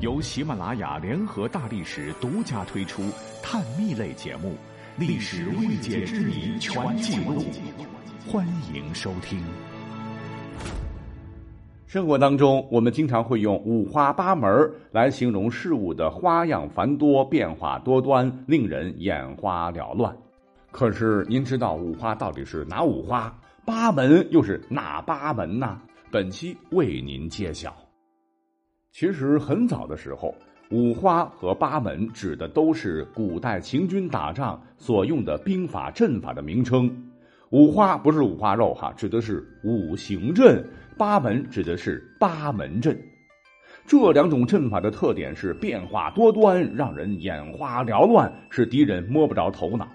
由喜马拉雅联合大历史独家推出探秘类节目《历史未解之谜全记录》，欢迎收听。生活当中，我们经常会用五花八门来形容事物的花样繁多、变化多端，令人眼花缭乱。可是，您知道五花到底是哪五花？八门又是哪八门呢？本期为您揭晓。其实很早的时候，五花和八门指的都是古代行军打仗所用的兵法阵法的名称。五花不是五花肉哈，指的是五行阵；八门指的是八门阵。这两种阵法的特点是变化多端，让人眼花缭乱，使敌人摸不着头脑。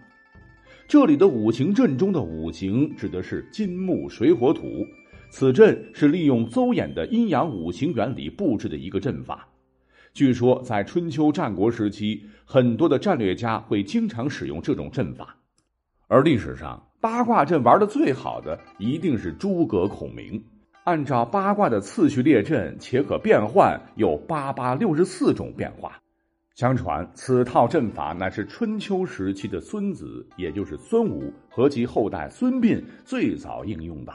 这里的五行阵中的五行指的是金木水火土。此阵是利用邹衍的阴阳五行原理布置的一个阵法。据说在春秋战国时期，很多的战略家会经常使用这种阵法。而历史上八卦阵玩的最好的一定是诸葛孔明。按照八卦的次序列阵，且可变换，有八八六十四种变化。相传此套阵法乃是春秋时期的孙子，也就是孙武和其后代孙膑最早应用的。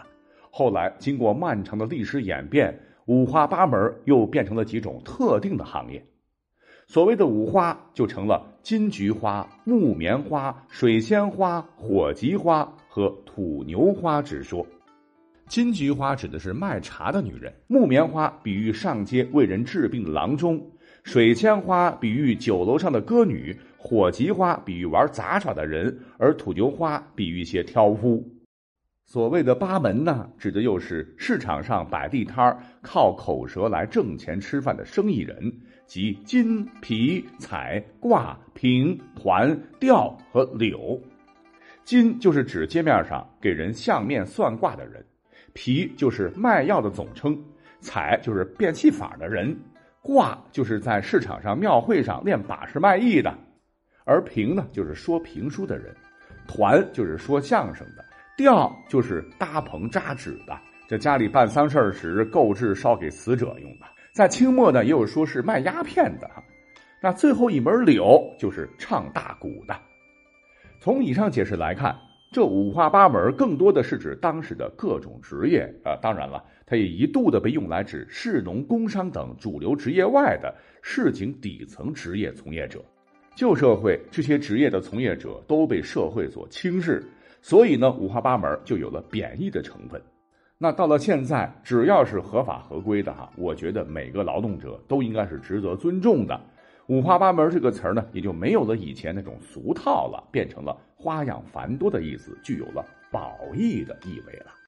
后来，经过漫长的历史演变，五花八门又变成了几种特定的行业。所谓的五花，就成了金菊花、木棉花、水仙花、火棘花和土牛花之说。金菊花指的是卖茶的女人，木棉花比喻上街为人治病的郎中，水仙花比喻酒楼上的歌女，火棘花比喻玩杂耍的人，而土牛花比喻一些挑夫。所谓的八门呢，指的又是市场上摆地摊靠口舌来挣钱吃饭的生意人，即金、皮、彩、卦、平、团、调和柳。金就是指街面上给人相面算卦的人，皮就是卖药的总称，彩就是变戏法的人，卦就是在市场上庙会上练把式卖艺的，而平呢就是说评书的人，团就是说相声的。第二就是搭棚扎纸的，这家里办丧事时购置烧给死者用的。在清末呢，也有说是卖鸦片的。那最后一门柳就是唱大鼓的。从以上解释来看，这五花八门更多的是指当时的各种职业啊。当然了，它也一度的被用来指士农工商等主流职业外的市井底层职业从业者。旧社会这些职业的从业者都被社会所轻视。所以呢，五花八门就有了贬义的成分。那到了现在，只要是合法合规的哈，我觉得每个劳动者都应该是值得尊重的。五花八门这个词儿呢，也就没有了以前那种俗套了，变成了花样繁多的意思，具有了褒义的意味了。